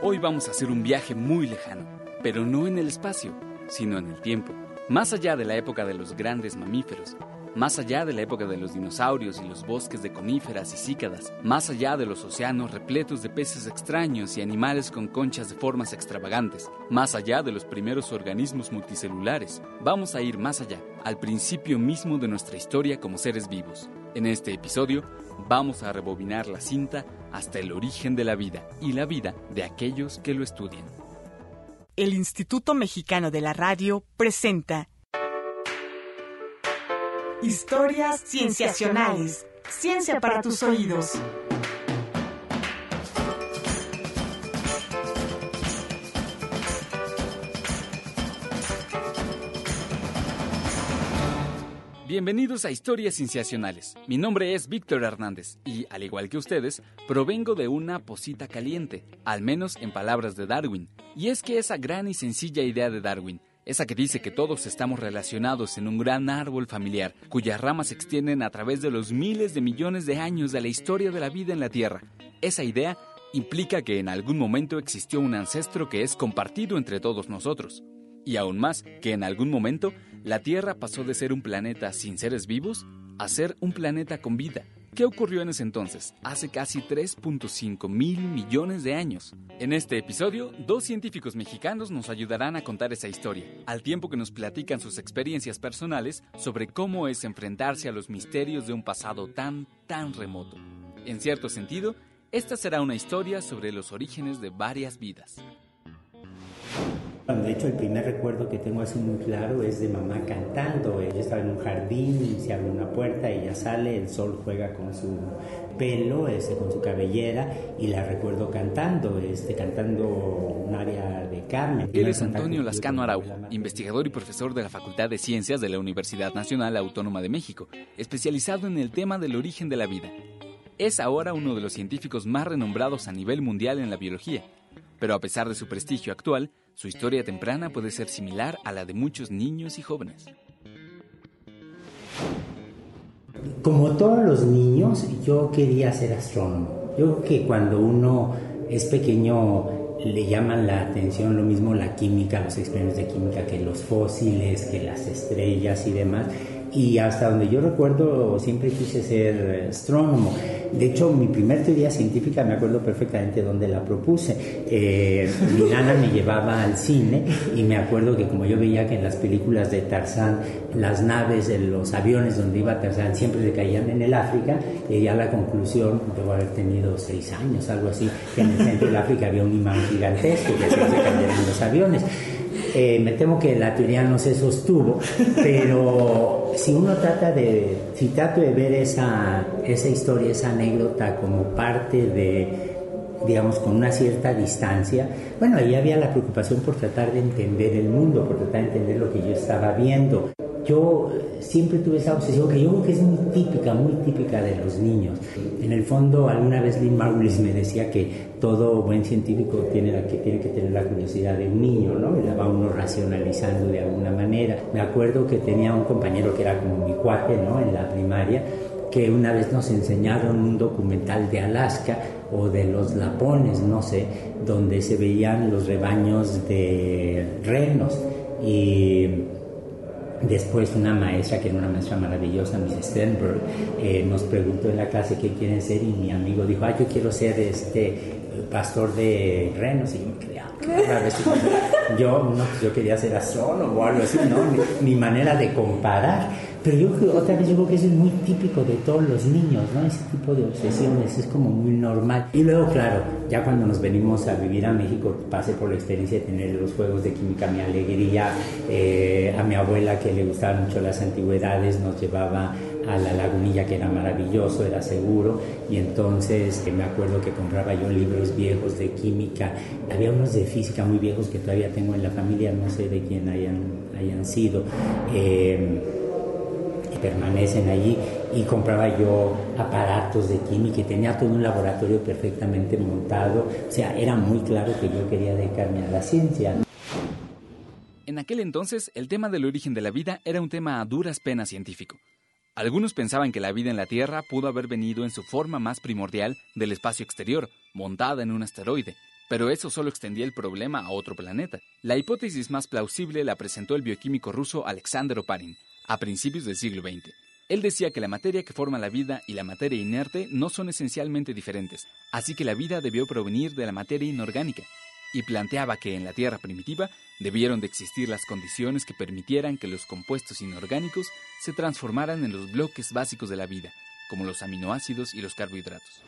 Hoy vamos a hacer un viaje muy lejano, pero no en el espacio, sino en el tiempo, más allá de la época de los grandes mamíferos, más allá de la época de los dinosaurios y los bosques de coníferas y cícadas, más allá de los océanos repletos de peces extraños y animales con conchas de formas extravagantes, más allá de los primeros organismos multicelulares, vamos a ir más allá, al principio mismo de nuestra historia como seres vivos. En este episodio vamos a rebobinar la cinta hasta el origen de la vida y la vida de aquellos que lo estudian. El Instituto Mexicano de la Radio presenta Historias Cienciacionales. Ciencia para tus oídos. Bienvenidos a Historias Cienciacionales. Mi nombre es Víctor Hernández y, al igual que ustedes, provengo de una posita caliente, al menos en palabras de Darwin. Y es que esa gran y sencilla idea de Darwin, esa que dice que todos estamos relacionados en un gran árbol familiar, cuyas ramas se extienden a través de los miles de millones de años de la historia de la vida en la Tierra. Esa idea implica que en algún momento existió un ancestro que es compartido entre todos nosotros. Y aún más, que en algún momento la Tierra pasó de ser un planeta sin seres vivos a ser un planeta con vida. ¿Qué ocurrió en ese entonces? Hace casi 3.5 mil millones de años. En este episodio, dos científicos mexicanos nos ayudarán a contar esa historia, al tiempo que nos platican sus experiencias personales sobre cómo es enfrentarse a los misterios de un pasado tan, tan remoto. En cierto sentido, esta será una historia sobre los orígenes de varias vidas. De hecho, el primer recuerdo que tengo así muy claro es de mamá cantando. Ella estaba en un jardín y se abre una puerta, ella sale, el sol juega con su pelo, este, con su cabellera y la recuerdo cantando, este, cantando un área de Carmen. Él es Antonio Lascano Araujo, investigador y profesor de la Facultad de Ciencias de la Universidad Nacional Autónoma de México, especializado en el tema del origen de la vida. Es ahora uno de los científicos más renombrados a nivel mundial en la biología, pero a pesar de su prestigio actual, su historia temprana puede ser similar a la de muchos niños y jóvenes. Como todos los niños, yo quería ser astrónomo. Yo creo que cuando uno es pequeño le llaman la atención lo mismo la química, los experimentos de química, que los fósiles, que las estrellas y demás. Y hasta donde yo recuerdo siempre quise ser astrónomo. De hecho, mi primer teoría científica me acuerdo perfectamente dónde la propuse. Eh, mi nana me llevaba al cine y me acuerdo que como yo veía que en las películas de Tarzán las naves, los aviones donde iba Tarzán siempre se caían en el África, y ya la conclusión, debo haber tenido seis años, algo así, que en el centro del África había un imán gigantesco que se caían los aviones. Eh, me temo que la teoría no se sostuvo, pero si uno trata de, si trato de ver esa, esa historia, esa anécdota como parte de, digamos, con una cierta distancia, bueno, ahí había la preocupación por tratar de entender el mundo, por tratar de entender lo que yo estaba viendo yo siempre tuve esa obsesión que yo creo que es muy típica, muy típica de los niños. En el fondo, alguna vez Lynn Margulis me decía que todo buen científico tiene, que, tiene que tener la curiosidad de un niño, ¿no? Y la va uno racionalizando de alguna manera. Me acuerdo que tenía un compañero que era como mi cuate, ¿no? En la primaria, que una vez nos enseñaron un documental de Alaska o de los lapones, no sé, donde se veían los rebaños de renos y Después una maestra, que era una maestra maravillosa, Miss Stenberg, eh, nos preguntó en la clase qué quieren ser y mi amigo dijo, ah, yo quiero ser este pastor de renos y yo me quedé, ah, yo, no, yo quería ser astrónomo o algo así, ¿no? mi manera de comparar pero yo otra vez yo creo que eso es muy típico de todos los niños, ¿no? Ese tipo de obsesiones es como muy normal. Y luego, claro, ya cuando nos venimos a vivir a México, pasé por la experiencia de tener los juegos de química, mi alegría, eh, a mi abuela que le gustaban mucho las antigüedades, nos llevaba a la lagunilla que era maravilloso, era seguro, y entonces eh, me acuerdo que compraba yo libros viejos de química, había unos de física muy viejos que todavía tengo en la familia, no sé de quién hayan, hayan sido. Eh, permanecen allí y compraba yo aparatos de química y tenía todo un laboratorio perfectamente montado. O sea, era muy claro que yo quería dedicarme a la ciencia. En aquel entonces, el tema del origen de la vida era un tema a duras penas científico. Algunos pensaban que la vida en la Tierra pudo haber venido en su forma más primordial del espacio exterior, montada en un asteroide. pero eso solo extendía el problema a otro planeta. La hipótesis más plausible la presentó el bioquímico ruso Alexander Oparin a principios del siglo XX. Él decía que la materia que forma la vida y la materia inerte no son esencialmente diferentes, así que la vida debió provenir de la materia inorgánica, y planteaba que en la Tierra primitiva debieron de existir las condiciones que permitieran que los compuestos inorgánicos se transformaran en los bloques básicos de la vida, como los aminoácidos y los carbohidratos.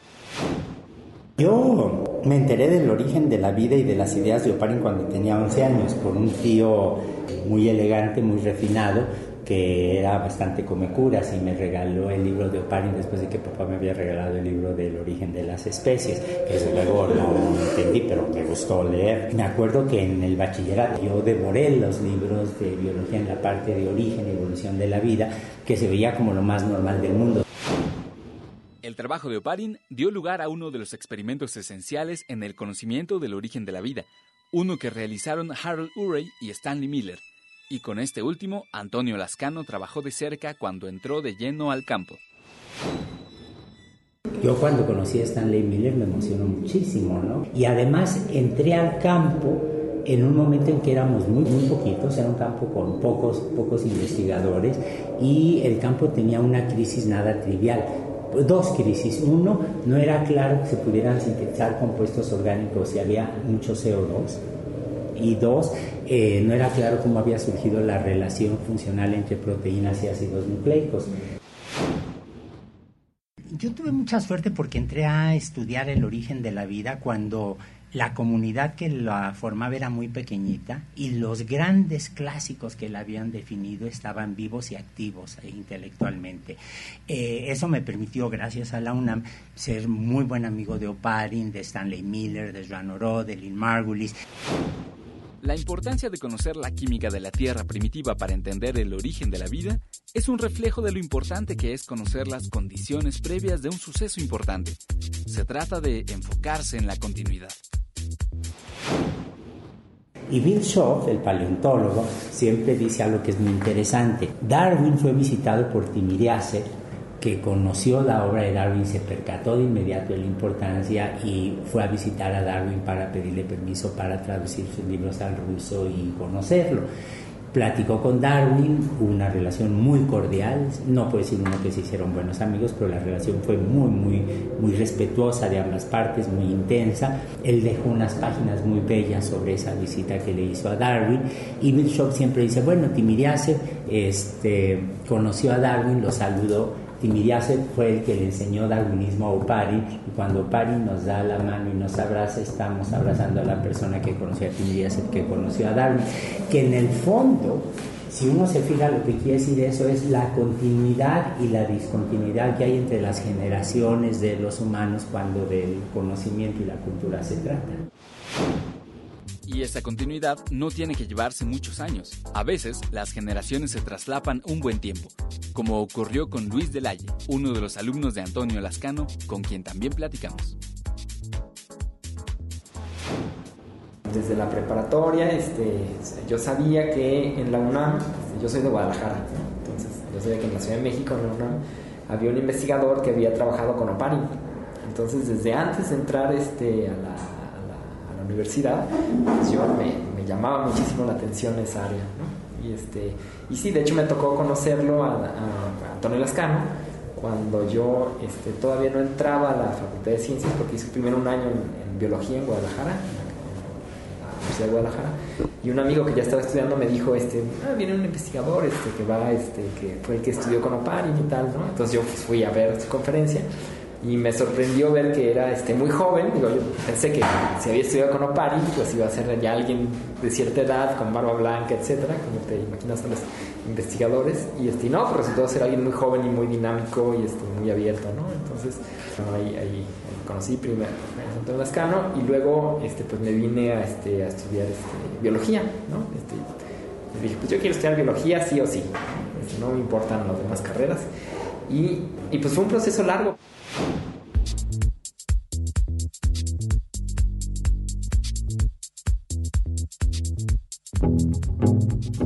Yo me enteré del origen de la vida y de las ideas de Oparin cuando tenía 11 años, por un tío muy elegante, muy refinado, que era bastante curas y me regaló el libro de Oparin después de que papá me había regalado el libro del origen de las especies, que desde luego no entendí, pero me gustó leer. Me acuerdo que en el bachillerato yo devoré los libros de biología en la parte de origen y evolución de la vida, que se veía como lo más normal del mundo. El trabajo de Oparin dio lugar a uno de los experimentos esenciales en el conocimiento del origen de la vida, uno que realizaron Harold Urey y Stanley Miller, y con este último, Antonio Lascano trabajó de cerca cuando entró de lleno al campo. Yo cuando conocí a Stanley Miller me emocionó muchísimo, ¿no? Y además entré al campo en un momento en que éramos muy, muy poquitos, era un campo con pocos, pocos investigadores y el campo tenía una crisis nada trivial. Dos crisis. Uno, no era claro que se pudieran sintetizar compuestos orgánicos y había mucho CO2 y dos, eh, no era claro cómo había surgido la relación funcional entre proteínas y ácidos nucleicos. Yo tuve mucha suerte porque entré a estudiar el origen de la vida cuando la comunidad que la formaba era muy pequeñita y los grandes clásicos que la habían definido estaban vivos y activos e intelectualmente. Eh, eso me permitió, gracias a la UNAM, ser muy buen amigo de Oparin, de Stanley Miller, de Joan Oro, de Lynn Margulis. La importancia de conocer la química de la Tierra primitiva para entender el origen de la vida es un reflejo de lo importante que es conocer las condiciones previas de un suceso importante. Se trata de enfocarse en la continuidad. Y Bill Shaw, el paleontólogo, siempre dice algo que es muy interesante. Darwin fue visitado por Timiriace que conoció la obra de Darwin se percató de inmediato de la importancia y fue a visitar a Darwin para pedirle permiso para traducir sus libros al ruso y conocerlo. Platicó con Darwin, hubo una relación muy cordial, no puedo decir uno que se hicieron buenos amigos, pero la relación fue muy, muy, muy respetuosa de ambas partes, muy intensa. Él dejó unas páginas muy bellas sobre esa visita que le hizo a Darwin y Bill siempre dice, bueno, Timiriase este, conoció a Darwin, lo saludó Timiriase fue el que le enseñó darwinismo a Opari y cuando Opari nos da la mano y nos abraza, estamos abrazando a la persona que conoció a Timiriase, que conoció a Darwin, que en el fondo, si uno se fija lo que quiere decir eso es la continuidad y la discontinuidad que hay entre las generaciones de los humanos cuando del conocimiento y la cultura se trata. Y esa continuidad no tiene que llevarse muchos años. A veces, las generaciones se traslapan un buen tiempo, como ocurrió con Luis Delalle, uno de los alumnos de Antonio Lascano, con quien también platicamos. Desde la preparatoria, este, yo sabía que en la UNAM, yo soy de Guadalajara, entonces yo sabía que en la Ciudad de México, en la UNAM, había un investigador que había trabajado con Oparin. Entonces, desde antes de entrar este, a la universidad, pues yo me, llamaba muchísimo la atención esa área. Y, este, y sí, de hecho me tocó conocerlo a, Antonio Lascano cuando yo este, todavía no entraba a la Facultad de Ciencias, porque hice primero un año en, biología en Guadalajara, en la Universidad de Guadalajara, y un amigo que ya estaba estudiando me dijo, este, ah, viene un investigador este, que va, este, que fue el que estudió con Oparin y tal, ¿no? Entonces yo pues, fui a ver su conferencia y me sorprendió ver que era este, muy joven. Yo pensé que si había estudiado con Opari, pues iba a ser ya alguien de cierta edad, con barba blanca, etcétera, como te imaginas a los investigadores. Y este, no, pues resultó ser alguien muy joven y muy dinámico y este, muy abierto, ¿no? Entonces, ahí, ahí, conocí primero a Antonio Lascano y luego este, pues me vine a, este, a estudiar este, biología, ¿no? Este, dije, pues yo quiero estudiar biología sí o sí, no me importan las demás carreras. Y, y pues fue un proceso largo.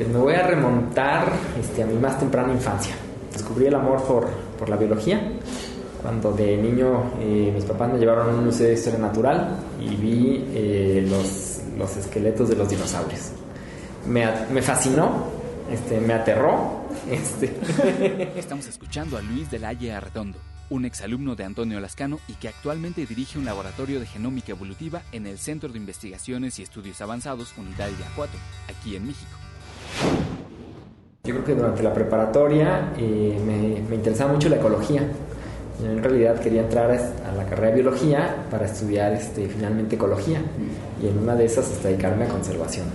Pues me voy a remontar este, a mi más temprana infancia. Descubrí el amor por, la biología cuando de niño eh, mis papás me llevaron a un museo de historia natural y vi eh, los, esqueletos de los dinosaurios. Me, fascinó, este, me aterró. Este. Estamos escuchando a Luis del Halle Arredondo, un exalumno de Antonio Lascano y que actualmente dirige un laboratorio de genómica evolutiva en el Centro de Investigaciones y Estudios Avanzados Unidad de Acuato, aquí en México. Yo creo que durante la preparatoria eh, me, me interesaba mucho la ecología yo en realidad quería entrar a la carrera de biología para estudiar este, finalmente ecología y en una de esas hasta dedicarme a conservación.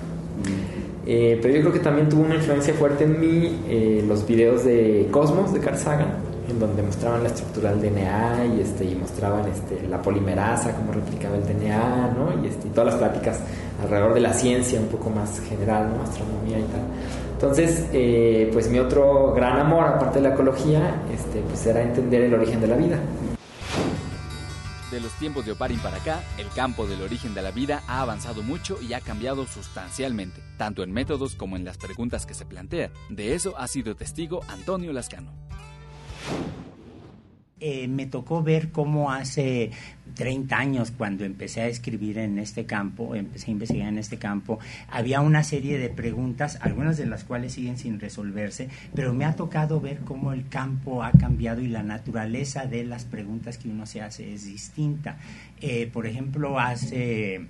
Eh, pero yo creo que también tuvo una influencia fuerte en mí eh, los videos de Cosmos de Carl Sagan, en donde mostraban la estructura del DNA y, este, y mostraban este, la polimerasa, cómo replicaba el DNA, ¿no? y, este, y todas las pláticas alrededor de la ciencia un poco más general, ¿no? astronomía y tal. Entonces, eh, pues mi otro gran amor, aparte de la ecología, este, pues entender el origen de la vida. De los tiempos de Oparin para acá, el campo del origen de la vida ha avanzado mucho y ha cambiado sustancialmente, tanto en métodos como en las preguntas que se plantea. De eso ha sido testigo Antonio Lascano. Eh, me tocó ver cómo hace 30 años, cuando empecé a escribir en este campo, empecé a investigar en este campo, había una serie de preguntas, algunas de las cuales siguen sin resolverse, pero me ha tocado ver cómo el campo ha cambiado y la naturaleza de las preguntas que uno se hace es distinta. Eh, por ejemplo, hace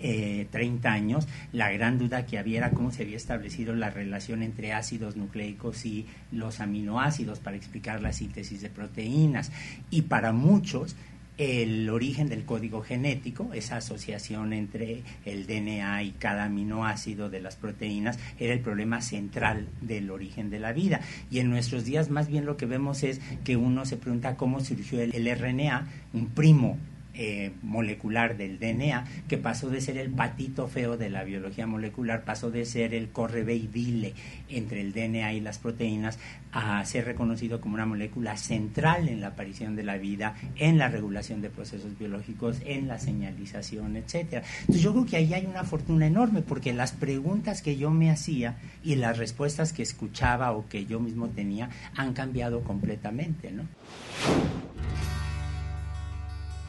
eh, 30 años, la gran duda que había era cómo se había establecido la relación entre ácidos nucleicos y los aminoácidos para explicar la síntesis de proteínas. Y para muchos, el origen del código genético, esa asociación entre el DNA y cada aminoácido de las proteínas, era el problema central del origen de la vida. Y en nuestros días más bien lo que vemos es que uno se pregunta cómo surgió el, el RNA, un primo eh, molecular del DNA, que pasó de ser el patito feo de la biología molecular, pasó de ser el corre y dile entre el DNA y las proteínas, a ser reconocido como una molécula central en la aparición de la vida, en la regulación de procesos biológicos, en la señalización, etcétera. Entonces yo creo que ahí hay una fortuna enorme, porque las preguntas que yo me hacía y las respuestas que escuchaba o que yo mismo tenía han cambiado completamente, ¿no?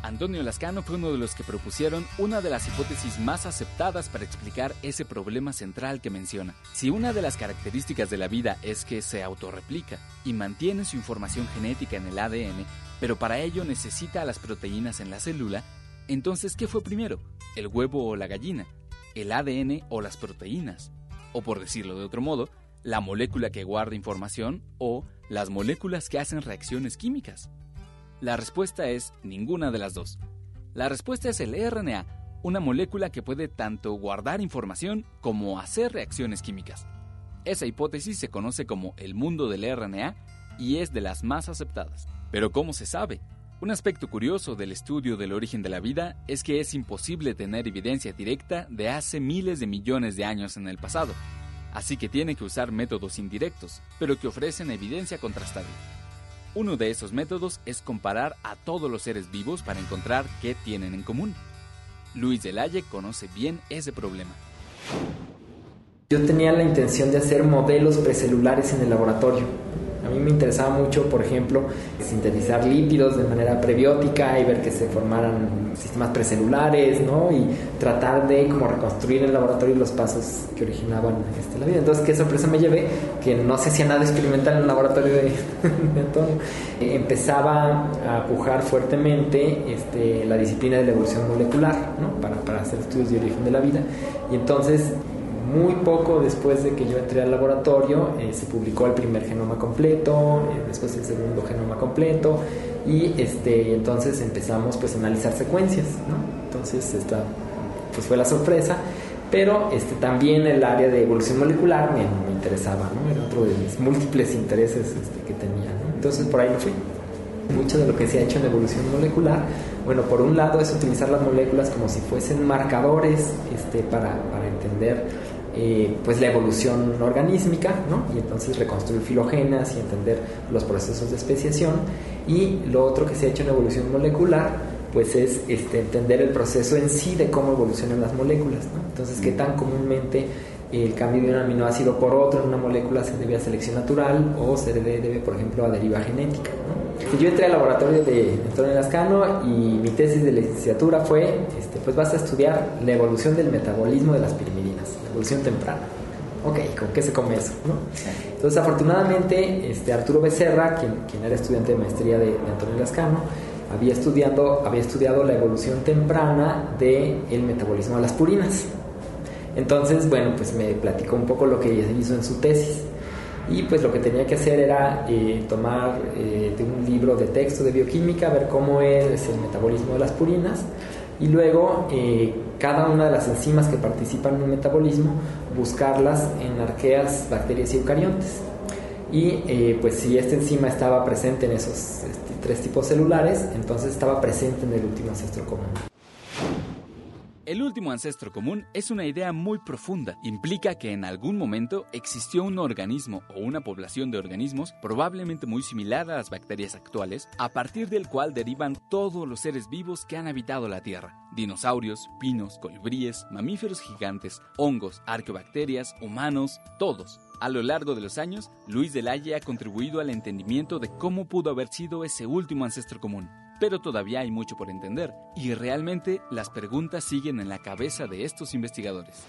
Antonio Lascano fue uno de los que propusieron una de las hipótesis más aceptadas para explicar ese problema central que menciona. Si una de las características de la vida es que se autorreplica y mantiene su información genética en el ADN, pero para ello necesita las proteínas en la célula, entonces ¿qué fue primero? ¿El huevo o la gallina? ¿El ADN o las proteínas? O por decirlo de otro modo, la molécula que guarda información o las moléculas que hacen reacciones químicas. La respuesta es ninguna de las dos. La respuesta es el RNA, una molécula que puede tanto guardar información como hacer reacciones químicas. Esa hipótesis se conoce como el mundo del RNA y es de las más aceptadas. Pero ¿cómo se sabe? Un aspecto curioso del estudio del origen de la vida es que es imposible tener evidencia directa de hace miles de millones de años en el pasado, así que tiene que usar métodos indirectos, pero que ofrecen evidencia contrastable. Uno de esos métodos es comparar a todos los seres vivos para encontrar qué tienen en común. Luis Delaye conoce bien ese problema. Yo tenía la intención de hacer modelos precelulares en el laboratorio a mí me interesaba mucho, por ejemplo, sintetizar lípidos de manera prebiótica y ver que se formaran sistemas precelulares, ¿no? Y tratar de como reconstruir en el laboratorio los pasos que originaban este, la vida. Entonces, qué sorpresa me llevé, que no se hacía nada experimental en el laboratorio de, de Antonio. Empezaba a pujar fuertemente este, la disciplina de la evolución molecular, ¿no? Para, para hacer estudios de origen de la vida. Y entonces muy poco después de que yo entré al laboratorio, eh, se publicó el primer genoma completo, eh, después el segundo genoma completo, y este, entonces empezamos pues, a analizar secuencias. Entonces, esta pues, fue la sorpresa, pero este, también el área de evolución molecular me, me interesaba, ¿no? Era otro de mis múltiples intereses este, que tenía. Entonces, por ahí lo fui. Mucho de lo que se ha hecho en evolución molecular, bueno, por un lado es utilizar las moléculas como si fuesen marcadores este, para, para entender eh, pues la evolución organísmica, ¿no? y entonces reconstruir filogenas y entender los procesos de especiación. Y lo otro que se ha hecho en evolución molecular, pues es este, entender el proceso en sí de cómo evolucionan las moléculas. Entonces, qué tan comúnmente el cambio de un aminoácido por otro en una molécula se debe a selección natural o se debe, por ejemplo, a deriva genética. Yo entré al laboratorio de Antonio Lascano y mi tesis de licenciatura fue, este, pues vas a estudiar la evolución del metabolismo de las pirimidina evolución temprana. Ok, ¿con qué se come eso? ¿no? Entonces, afortunadamente, este, Arturo Becerra, quien, quien era estudiante de maestría de, Antonio Lascano, había, estudiado, había estudiado la evolución temprana del el metabolismo de las purinas. Entonces, bueno, pues me platicó un poco lo que hizo en su tesis. Y pues lo que tenía que hacer era eh, tomar eh, de un libro de texto de bioquímica, ver cómo es el metabolismo de las purinas y luego eh, cada una de las enzimas que participan en el metabolismo buscarlas en arqueas, bacterias y eucariontes. Y eh, pues si esta enzima estaba presente en esos este, tres tipos celulares, entonces estaba presente en el último ancestro común. El último ancestro común es una idea muy profunda. Implica que en algún momento existió un organismo o una población de organismos probablemente muy similar a las bacterias actuales, a partir del cual derivan todos los seres vivos que han habitado la Tierra. Dinosaurios, pinos, colibríes, mamíferos gigantes, hongos, arqueobacterias, humanos, todos. A lo largo de los años, Luis del Haye ha contribuido al entendimiento de cómo pudo haber sido ese último ancestro común pero todavía hay mucho por entender y realmente las preguntas siguen en la cabeza de estos investigadores.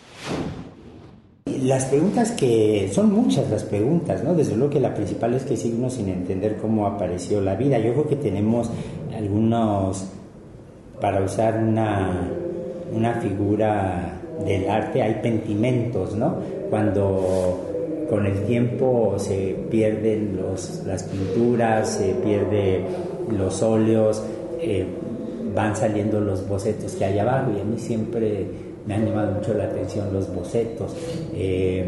Las preguntas que son muchas las preguntas, ¿no? Desde luego que la principal es que signos sin entender cómo apareció la vida. Yo creo que tenemos algunos, para usar una, una figura del arte, hay pentimentos, ¿no? Cuando con el tiempo se pierden las pinturas, se pierde los óleos, eh, van saliendo los bocetos que hay abajo y a mí siempre me han llamado mucho la atención los bocetos eh,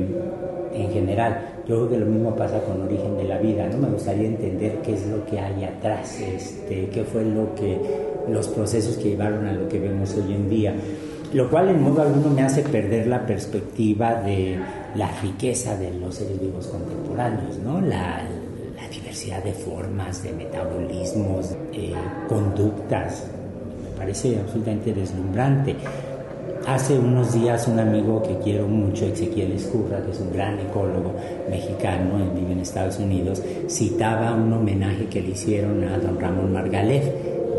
en general. Yo creo que lo mismo pasa con Origen de la Vida, ¿no? Me gustaría entender qué es lo que hay atrás, este, qué fue lo que, los procesos que llevaron a lo que vemos hoy en día. Lo cual en modo alguno me hace perder la perspectiva de la riqueza de los seres vivos contemporáneos, ¿no? La, diversidad de formas, de metabolismos, eh, conductas. Me parece absolutamente deslumbrante. Hace unos días un amigo que quiero mucho, Ezequiel Escurra, que es un gran ecólogo mexicano, vive en Estados Unidos, citaba un homenaje que le hicieron a don Ramón Margalef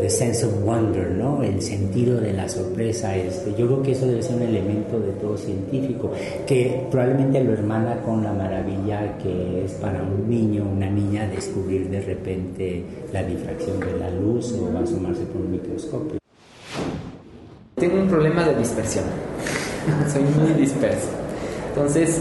the sense of wonder, ¿no? El sentido de la sorpresa. Este, yo creo que eso debe ser un elemento de todo científico, que probablemente lo hermana con la maravilla que es para un niño, una niña, descubrir de repente la difracción de la luz o asomarse por un microscopio. Tengo un problema de dispersión. Soy muy disperso. Entonces,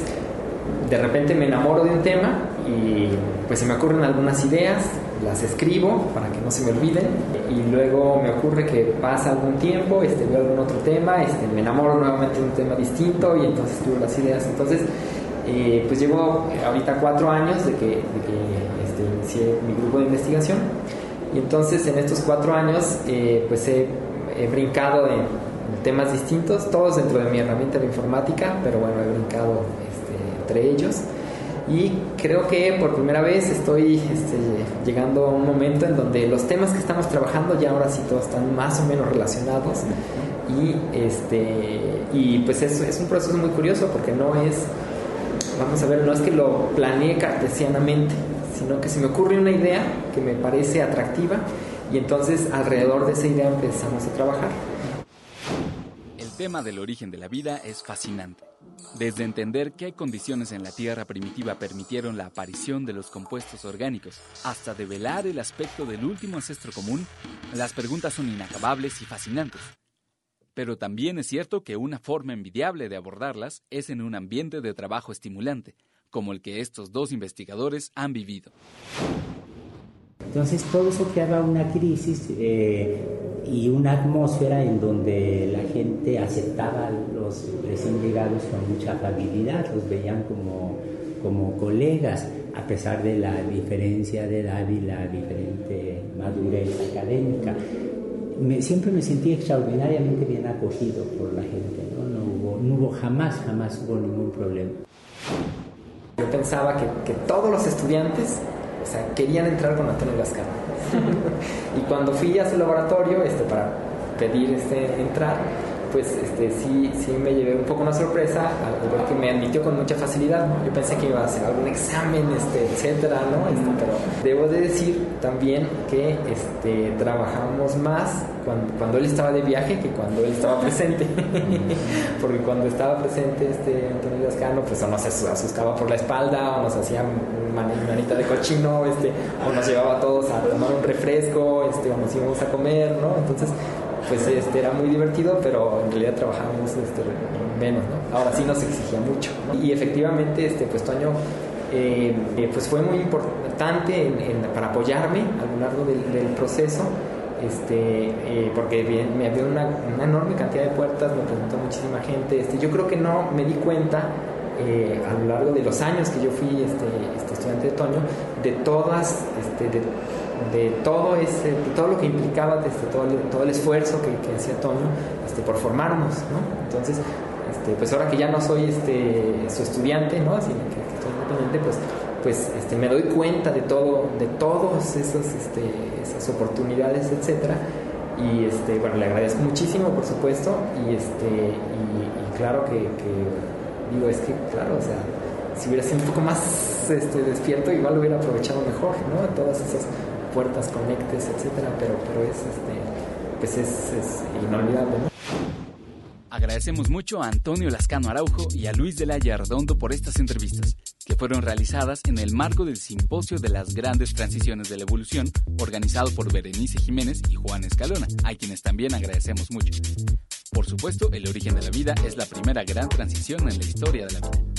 de repente me enamoro de un tema y pues se me ocurren algunas ideas, las escribo para que no se me olviden. Y luego me ocurre que pasa algún tiempo, este, veo algún otro tema, este, me enamoro nuevamente de un tema distinto y entonces escribo las ideas. Entonces, eh, pues llevo ahorita cuatro años de que, de que este, inicié mi grupo de investigación. Y entonces en estos cuatro años eh, pues he, brincado en, temas distintos, todos dentro de mi herramienta de informática, pero bueno, he brincado este, entre ellos y creo que por primera vez estoy este, llegando a un momento en donde los temas que estamos trabajando ya ahora sí todos están más o menos relacionados y este y pues es, es un proceso muy curioso porque no es vamos a ver no es que lo planeé cartesianamente sino que se me ocurre una idea que me parece atractiva y entonces alrededor de esa idea empezamos a trabajar tema del origen de la vida es fascinante desde entender qué condiciones en la Tierra primitiva permitieron la aparición de los compuestos orgánicos, hasta develar el aspecto del último ancestro común, las preguntas son inacabables y fascinantes. Pero también es cierto que una forma envidiable de abordarlas es en un ambiente de trabajo estimulante, como el que estos dos investigadores han vivido. Entonces todo eso creaba una crisis eh, y una atmósfera en donde la gente aceptaba a los recién llegados con mucha afabilidad, los veían como, como colegas, a pesar de la diferencia de edad y la diferente madurez académica. siempre me sentí extraordinariamente bien acogido por la gente, no, hubo, no hubo jamás, jamás hubo ningún problema. Yo pensaba que, que todos los estudiantes o sea, querían entrar con Antonio Lascano. y cuando fui a su laboratorio este, para pedir este, entrar, pues este, sí, sí me llevé un poco una sorpresa al, ver que me admitió con mucha facilidad. Yo pensé que iba a hacer algún examen, este, etcétera, ¿no? Este, pero debo de decir también que este, trabajamos más cuando, cuando, él estaba de viaje que cuando él estaba presente. Porque cuando estaba presente este Antonio Lascano, pues o nos asustaba por la espalda, o nos hacía manita de cochino, este, o nos llevaba a todos a tomar un refresco, este, o nos íbamos a comer, ¿no? Entonces, pues este, era muy divertido, pero en realidad trabajábamos este, menos, ¿no? Ahora sí nos exigía mucho. Y efectivamente, este, pues Toño eh, eh, pues fue muy importante para apoyarme a lo largo del, proceso. Este, eh, porque me abrió una, enorme cantidad de puertas, me presentó muchísima gente. Este, yo creo que no me di cuenta a lo largo de los años que yo fui este, este estudiante de Toño, de todas, este, de de todo ese, todo lo que implicaba desde todo, el, todo el esfuerzo que, que hacía Toño este, por formarnos, ¿no? Entonces, este, pues ahora que ya no soy este, su estudiante, ¿no? Sino que, estoy independiente, pues, pues este, me doy cuenta de todo, de todas esas, este, esas oportunidades, etcétera. Y este, bueno, le agradezco muchísimo, por supuesto, y este, y, claro que, digo, es que, claro, o sea, si hubiera sido un poco más este, despierto, igual lo hubiera aprovechado mejor, ¿no? Todas esas puertas, conectes, etcétera, pero, es, este, pues es, inolvidable, ¿no? Agradecemos mucho a Antonio Lascano Araujo y a Luis de la Redondo por estas entrevistas, que fueron realizadas en el marco del Simposio de las Grandes Transiciones de la Evolución, organizado por Berenice Jiménez y Juan Escalona, a quienes también agradecemos mucho. Por supuesto, el origen de la vida es la primera gran transición en la historia de la vida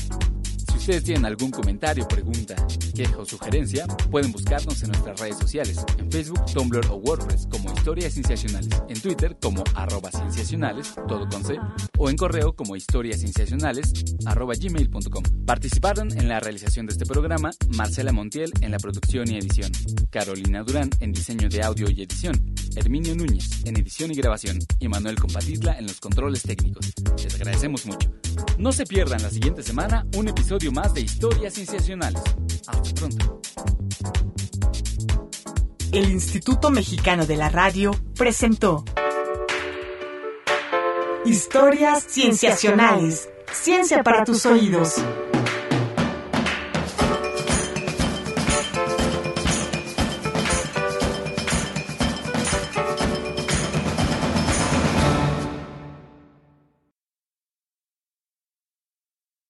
ustedes tienen algún comentario, pregunta, queja o sugerencia, pueden buscarnos en nuestras redes sociales, en Facebook, Tumblr o WordPress como Historias Cienciacionales, en Twitter como arroba cienciacionales, todo con C, o en correo como historiascienciacionales arroba gmail.com. Participaron en la realización de este programa Marcela Montiel en la producción y edición, Carolina Durán en diseño de audio y edición, Herminio Núñez en edición y grabación y Manuel Compatitla en los controles técnicos. Les agradecemos mucho. No se pierdan la siguiente semana un episodio más de Historias Cienciacionales. Hasta pronto. El Instituto Mexicano de la Radio presentó Historias Cienciacionales. Ciencia para tus oídos.